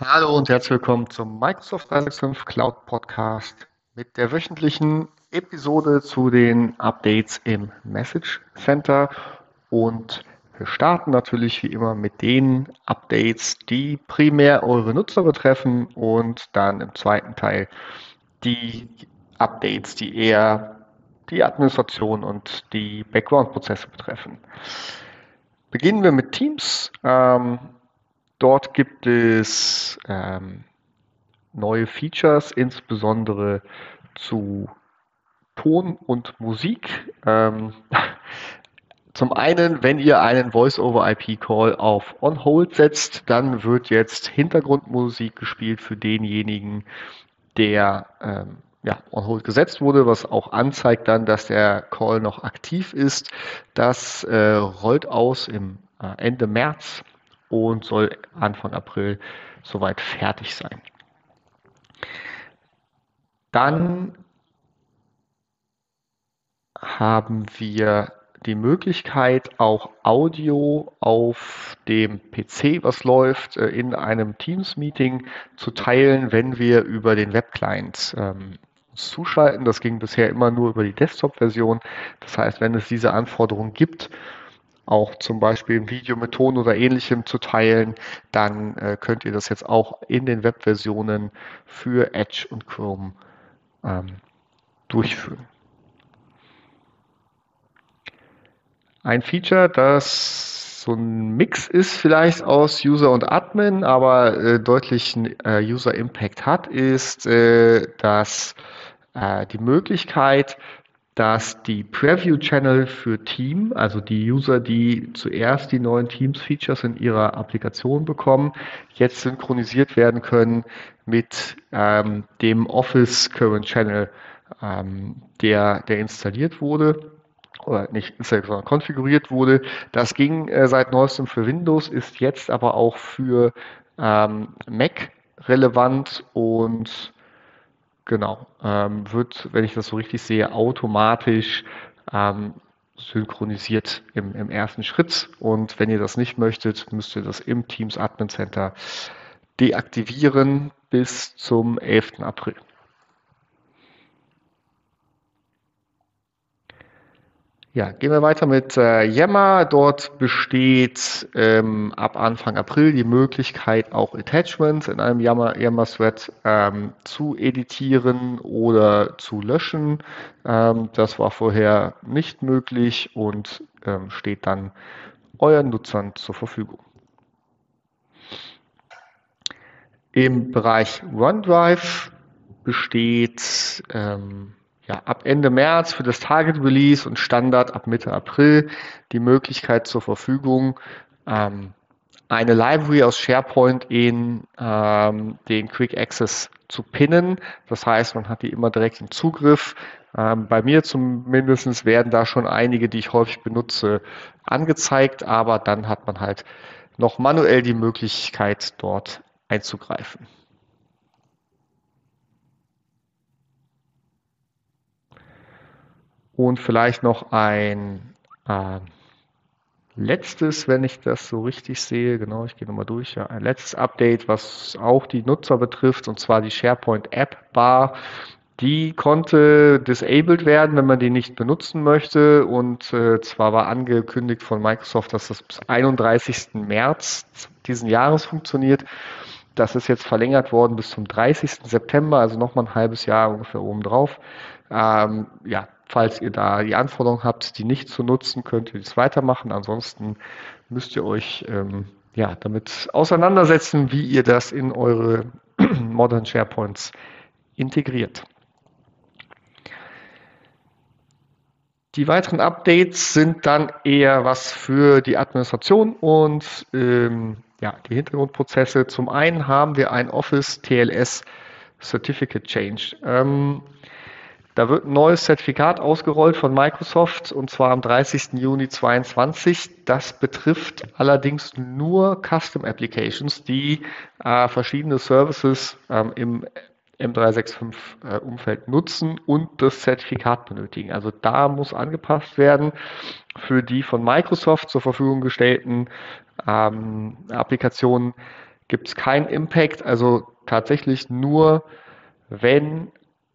Hallo und herzlich willkommen zum Microsoft 365 Cloud Podcast mit der wöchentlichen Episode zu den Updates im Message Center. Und wir starten natürlich wie immer mit den Updates, die primär eure Nutzer betreffen und dann im zweiten Teil die Updates, die eher die Administration und die Background-Prozesse betreffen. Beginnen wir mit Teams. Ähm, Dort gibt es ähm, neue Features, insbesondere zu Ton und Musik. Ähm, zum einen, wenn ihr einen Voice-over-IP-Call auf On-Hold setzt, dann wird jetzt Hintergrundmusik gespielt für denjenigen, der ähm, ja, on hold gesetzt wurde, was auch anzeigt dann, dass der Call noch aktiv ist. Das äh, rollt aus im äh, Ende März und soll Anfang April soweit fertig sein. Dann haben wir die Möglichkeit, auch Audio auf dem PC, was läuft, äh, in einem Teams-Meeting zu teilen, wenn wir über den Webclient ähm, zuschalten. Das ging bisher immer nur über die Desktop-Version. Das heißt, wenn es diese Anforderung gibt, auch zum Beispiel ein Video mit Ton oder ähnlichem zu teilen, dann äh, könnt ihr das jetzt auch in den Webversionen für Edge und Chrome ähm, durchführen. Ein Feature, das so ein Mix ist vielleicht aus User und Admin, aber äh, deutlichen äh, User Impact hat, ist, äh, dass äh, die Möglichkeit, dass die Preview-Channel für Team, also die User, die zuerst die neuen Teams-Features in ihrer Applikation bekommen, jetzt synchronisiert werden können mit ähm, dem Office Current Channel, ähm, der, der installiert wurde oder nicht installiert, sondern konfiguriert wurde. Das ging äh, seit neuestem für Windows, ist jetzt aber auch für ähm, Mac relevant und Genau. Ähm, wird, wenn ich das so richtig sehe, automatisch ähm, synchronisiert im, im ersten Schritt. Und wenn ihr das nicht möchtet, müsst ihr das im Teams Admin Center deaktivieren bis zum 11. April. Ja, gehen wir weiter mit äh, Yammer. Dort besteht ähm, ab Anfang April die Möglichkeit, auch Attachments in einem Yammer, Yammer Thread ähm, zu editieren oder zu löschen. Ähm, das war vorher nicht möglich und ähm, steht dann euren Nutzern zur Verfügung. Im Bereich OneDrive besteht ähm, ja, ab Ende März für das Target Release und Standard ab Mitte April die Möglichkeit zur Verfügung, ähm, eine Library aus SharePoint in ähm, den Quick Access zu pinnen. Das heißt, man hat die immer direkt im Zugriff. Ähm, bei mir zumindest werden da schon einige, die ich häufig benutze, angezeigt, aber dann hat man halt noch manuell die Möglichkeit, dort einzugreifen. Und vielleicht noch ein äh, letztes, wenn ich das so richtig sehe, genau, ich gehe nochmal durch, ja, ein letztes Update, was auch die Nutzer betrifft, und zwar die SharePoint App Bar. Die konnte disabled werden, wenn man die nicht benutzen möchte. Und äh, zwar war angekündigt von Microsoft, dass das bis 31. März diesen Jahres funktioniert. Das ist jetzt verlängert worden bis zum 30. September, also nochmal ein halbes Jahr ungefähr obendrauf. Ähm, ja, falls ihr da die Anforderung habt, die nicht zu nutzen, könnt ihr das weitermachen. Ansonsten müsst ihr euch ähm, ja, damit auseinandersetzen, wie ihr das in eure Modern SharePoints integriert. Die weiteren Updates sind dann eher was für die Administration und ähm, ja, die Hintergrundprozesse. Zum einen haben wir ein Office TLS Certificate Change. Ähm, da wird ein neues Zertifikat ausgerollt von Microsoft und zwar am 30. Juni 2022. Das betrifft allerdings nur Custom Applications, die äh, verschiedene Services ähm, im M365-Umfeld äh, nutzen und das Zertifikat benötigen. Also da muss angepasst werden für die von Microsoft zur Verfügung gestellten ähm, Applikationen gibt es keinen Impact. Also tatsächlich nur, wenn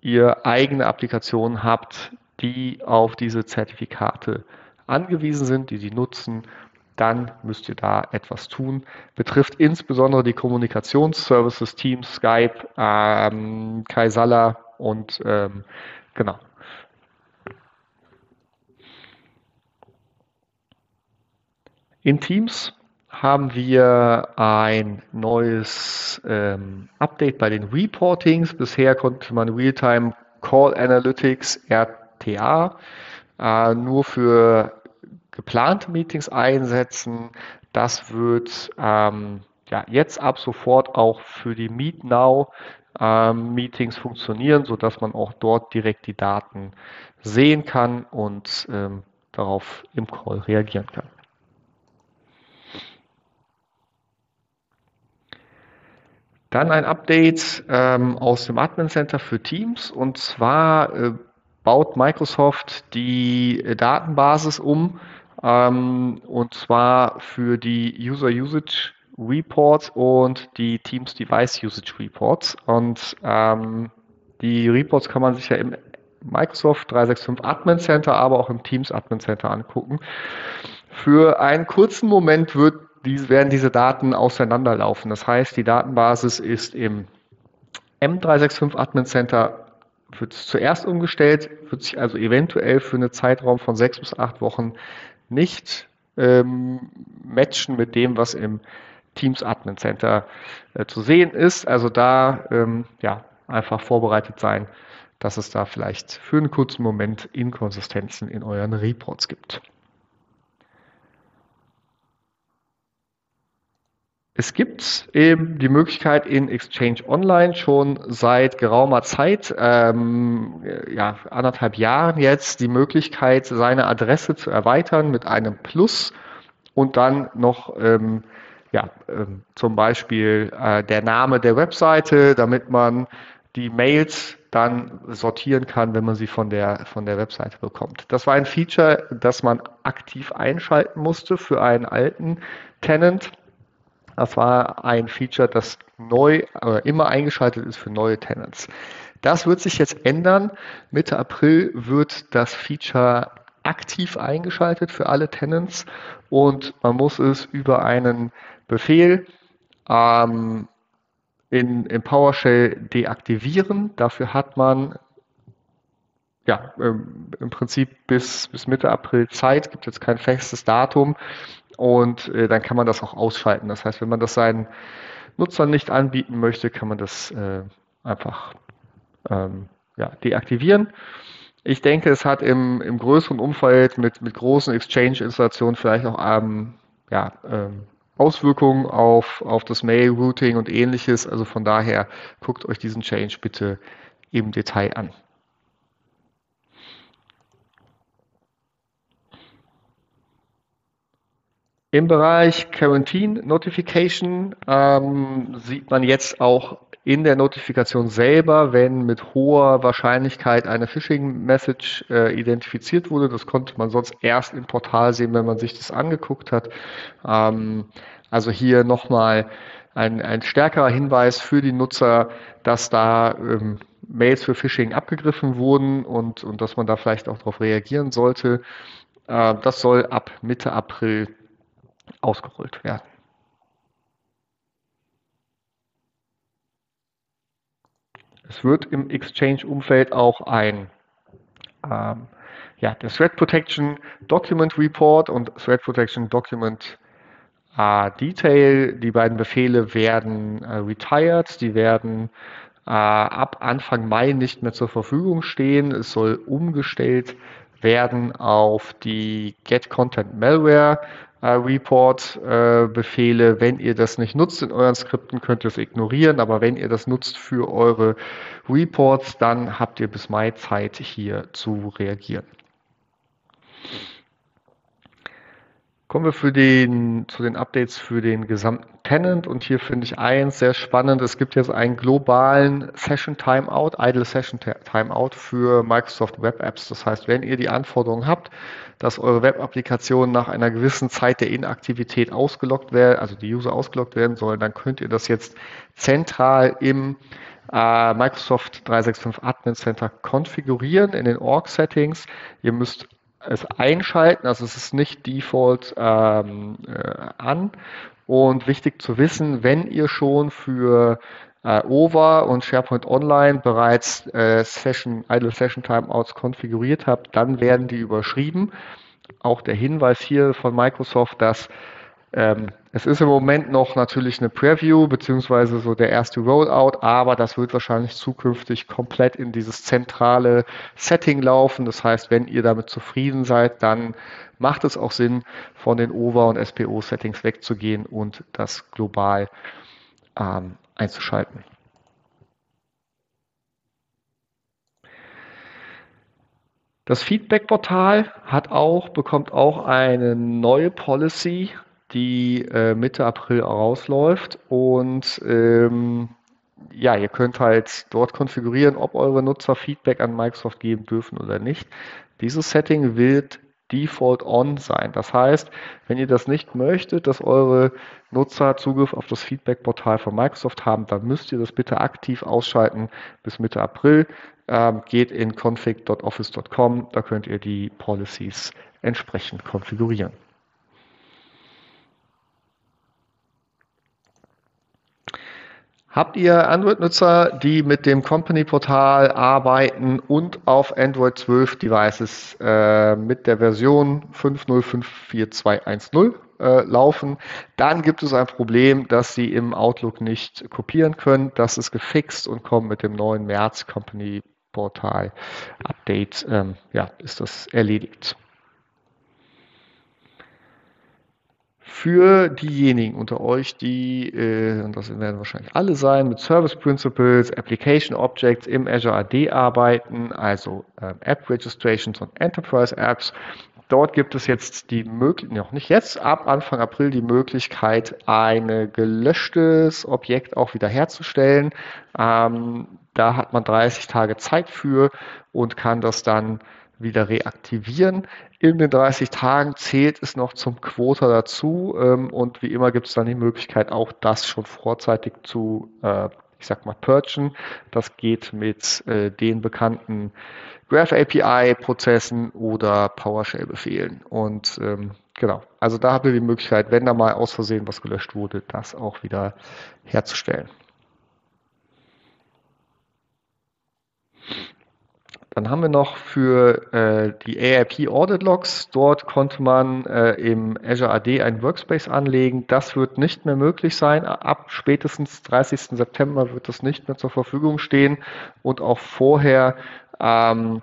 ihr eigene Applikationen habt, die auf diese Zertifikate angewiesen sind, die sie nutzen, dann müsst ihr da etwas tun. Betrifft insbesondere die Kommunikationsservices, Teams, Skype, ähm, Kaisala und ähm, genau. In Teams haben wir ein neues ähm, Update bei den Reportings. Bisher konnte man Realtime Call Analytics RTA äh, nur für geplante Meetings einsetzen. Das wird ähm, ja, jetzt ab sofort auch für die Meet Now ähm, Meetings funktionieren, sodass man auch dort direkt die Daten sehen kann und ähm, darauf im Call reagieren kann. Dann ein Update ähm, aus dem Admin Center für Teams und zwar äh, baut Microsoft die äh, Datenbasis um ähm, und zwar für die User Usage Reports und die Teams Device Usage Reports und ähm, die Reports kann man sich ja im Microsoft 365 Admin Center, aber auch im Teams Admin Center angucken. Für einen kurzen Moment wird dies, werden diese Daten auseinanderlaufen. Das heißt, die Datenbasis ist im M365 Admin Center wird zuerst umgestellt, wird sich also eventuell für einen Zeitraum von sechs bis acht Wochen nicht ähm, matchen mit dem, was im Teams Admin Center äh, zu sehen ist. Also da ähm, ja, einfach vorbereitet sein, dass es da vielleicht für einen kurzen Moment Inkonsistenzen in euren Reports gibt. Es gibt eben die Möglichkeit in Exchange Online schon seit geraumer Zeit, ähm, ja, anderthalb Jahren jetzt, die Möglichkeit, seine Adresse zu erweitern mit einem Plus und dann noch ähm, ja, ähm, zum Beispiel äh, der Name der Webseite, damit man die Mails dann sortieren kann, wenn man sie von der, von der Webseite bekommt. Das war ein Feature, das man aktiv einschalten musste für einen alten Tenant das war ein Feature, das neu äh, immer eingeschaltet ist für neue Tenants. Das wird sich jetzt ändern. Mitte April wird das Feature aktiv eingeschaltet für alle Tenants und man muss es über einen Befehl ähm, in, in PowerShell deaktivieren. Dafür hat man ja, im Prinzip bis, bis Mitte April Zeit, gibt jetzt kein festes Datum und äh, dann kann man das auch ausschalten. Das heißt, wenn man das seinen Nutzern nicht anbieten möchte, kann man das äh, einfach ähm, ja, deaktivieren. Ich denke, es hat im, im größeren Umfeld mit, mit großen Exchange-Installationen vielleicht auch ähm, ja, ähm, Auswirkungen auf, auf das Mail-Routing und ähnliches. Also von daher guckt euch diesen Change bitte im Detail an. Im Bereich Quarantine Notification ähm, sieht man jetzt auch in der Notifikation selber, wenn mit hoher Wahrscheinlichkeit eine Phishing-Message äh, identifiziert wurde. Das konnte man sonst erst im Portal sehen, wenn man sich das angeguckt hat. Ähm, also hier nochmal ein, ein stärkerer Hinweis für die Nutzer, dass da ähm, Mails für Phishing abgegriffen wurden und, und dass man da vielleicht auch darauf reagieren sollte. Äh, das soll ab Mitte April ausgerollt werden. Es wird im Exchange-Umfeld auch ein ähm, ja, der Threat Protection Document Report und Threat Protection Document äh, Detail. Die beiden Befehle werden äh, retired, die werden äh, ab Anfang Mai nicht mehr zur Verfügung stehen. Es soll umgestellt werden auf die Get Content Malware äh, Report-Befehle. Äh, wenn ihr das nicht nutzt in euren Skripten, könnt ihr es ignorieren, aber wenn ihr das nutzt für eure Reports, dann habt ihr bis Mai Zeit, hier zu reagieren. Kommen wir für den, zu den Updates für den gesamten Tenant und hier finde ich eins sehr spannend. Es gibt jetzt einen globalen Session Timeout, Idle Session Timeout für Microsoft Web Apps. Das heißt, wenn ihr die Anforderung habt, dass eure Web-Applikationen nach einer gewissen Zeit der Inaktivität ausgelockt werden, also die User ausgelockt werden sollen, dann könnt ihr das jetzt zentral im äh, Microsoft 365 Admin Center konfigurieren in den Org-Settings. Ihr müsst es einschalten, also es ist nicht default ähm, äh, an. Und wichtig zu wissen, wenn ihr schon für äh, OVA und SharePoint Online bereits äh, Session, Idle Session Timeouts konfiguriert habt, dann werden die überschrieben. Auch der Hinweis hier von Microsoft, dass ähm, es ist im Moment noch natürlich eine Preview beziehungsweise so der erste Rollout, aber das wird wahrscheinlich zukünftig komplett in dieses zentrale Setting laufen. Das heißt, wenn ihr damit zufrieden seid, dann macht es auch Sinn, von den OVA und SPO Settings wegzugehen und das global ähm, einzuschalten. Das Feedback-Portal hat auch, bekommt auch eine neue Policy die äh, Mitte April rausläuft. Und ähm, ja, ihr könnt halt dort konfigurieren, ob eure Nutzer Feedback an Microsoft geben dürfen oder nicht. Dieses Setting wird Default On sein. Das heißt, wenn ihr das nicht möchtet, dass eure Nutzer Zugriff auf das Feedback-Portal von Microsoft haben, dann müsst ihr das bitte aktiv ausschalten bis Mitte April. Ähm, geht in config.office.com, da könnt ihr die Policies entsprechend konfigurieren. Habt ihr Android-Nutzer, die mit dem Company-Portal arbeiten und auf Android 12 Devices äh, mit der Version 5.0.5.4.2.1.0 äh, laufen, dann gibt es ein Problem, dass sie im Outlook nicht kopieren können. Das ist gefixt und kommt mit dem neuen März Company-Portal Update. Ähm, ja, ist das erledigt. Für diejenigen unter euch, die, äh, und das werden wahrscheinlich alle sein, mit Service Principles, Application Objects im Azure AD arbeiten, also äh, App Registrations und Enterprise Apps. Dort gibt es jetzt die Möglichkeit, noch nicht jetzt, ab Anfang April die Möglichkeit, ein gelöschtes Objekt auch wiederherzustellen. Ähm, da hat man 30 Tage Zeit für und kann das dann wieder reaktivieren. In den 30 Tagen zählt es noch zum Quota dazu ähm, und wie immer gibt es dann die Möglichkeit, auch das schon vorzeitig zu, äh, ich sag mal, purchen. Das geht mit äh, den bekannten Graph API Prozessen oder PowerShell Befehlen. Und ähm, genau, also da habt ihr die Möglichkeit, wenn da mal aus Versehen was gelöscht wurde, das auch wieder herzustellen. Dann haben wir noch für äh, die AIP Audit Logs, dort konnte man äh, im Azure AD ein Workspace anlegen. Das wird nicht mehr möglich sein. Ab spätestens 30. September wird das nicht mehr zur Verfügung stehen und auch vorher ähm,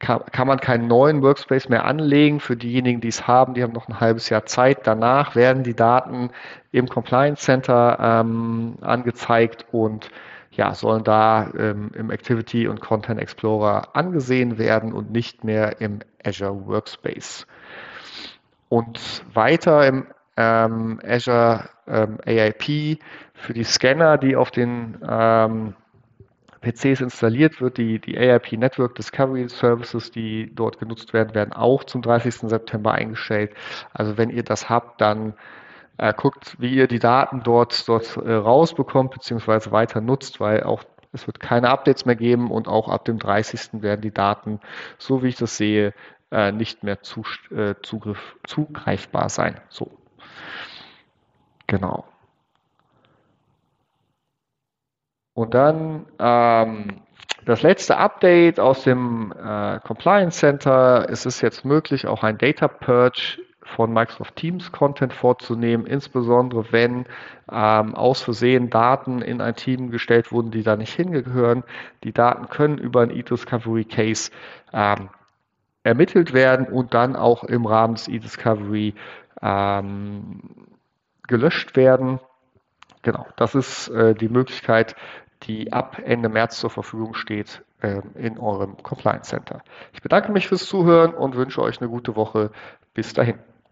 kann, kann, man keinen neuen Workspace mehr anlegen. Für diejenigen, die es haben, die haben noch ein halbes Jahr Zeit. Danach werden die Daten im Compliance Center ähm, angezeigt und ja, sollen da ähm, im Activity und Content Explorer angesehen werden und nicht mehr im Azure Workspace. Und weiter im ähm, Azure ähm, AIP für die Scanner, die auf den ähm, PCs installiert wird, die, die AIP Network Discovery Services, die dort genutzt werden, werden auch zum 30. September eingestellt. Also wenn ihr das habt, dann äh, guckt, wie ihr die Daten dort, dort äh, rausbekommt, beziehungsweise weiter nutzt, weil auch es wird keine Updates mehr geben und auch ab dem 30. werden die Daten, so wie ich das sehe, äh, nicht mehr zu, äh, Zugriff, zugreifbar sein. So. Genau. Und dann ähm, das letzte Update aus dem äh, Compliance Center. Es ist jetzt möglich, auch ein Data Purge von Microsoft Teams Content vorzunehmen, insbesondere wenn ähm, aus Versehen Daten in ein Team gestellt wurden, die da nicht hingehören. Die Daten können über ein E-Discovery Case ähm, ermittelt werden und dann auch im Rahmen des E-Discovery ähm, gelöscht werden. Genau, das ist äh, die Möglichkeit, die ab Ende März zur Verfügung steht äh, in eurem Compliance Center. Ich bedanke mich fürs Zuhören und wünsche euch eine gute Woche. Bis dahin.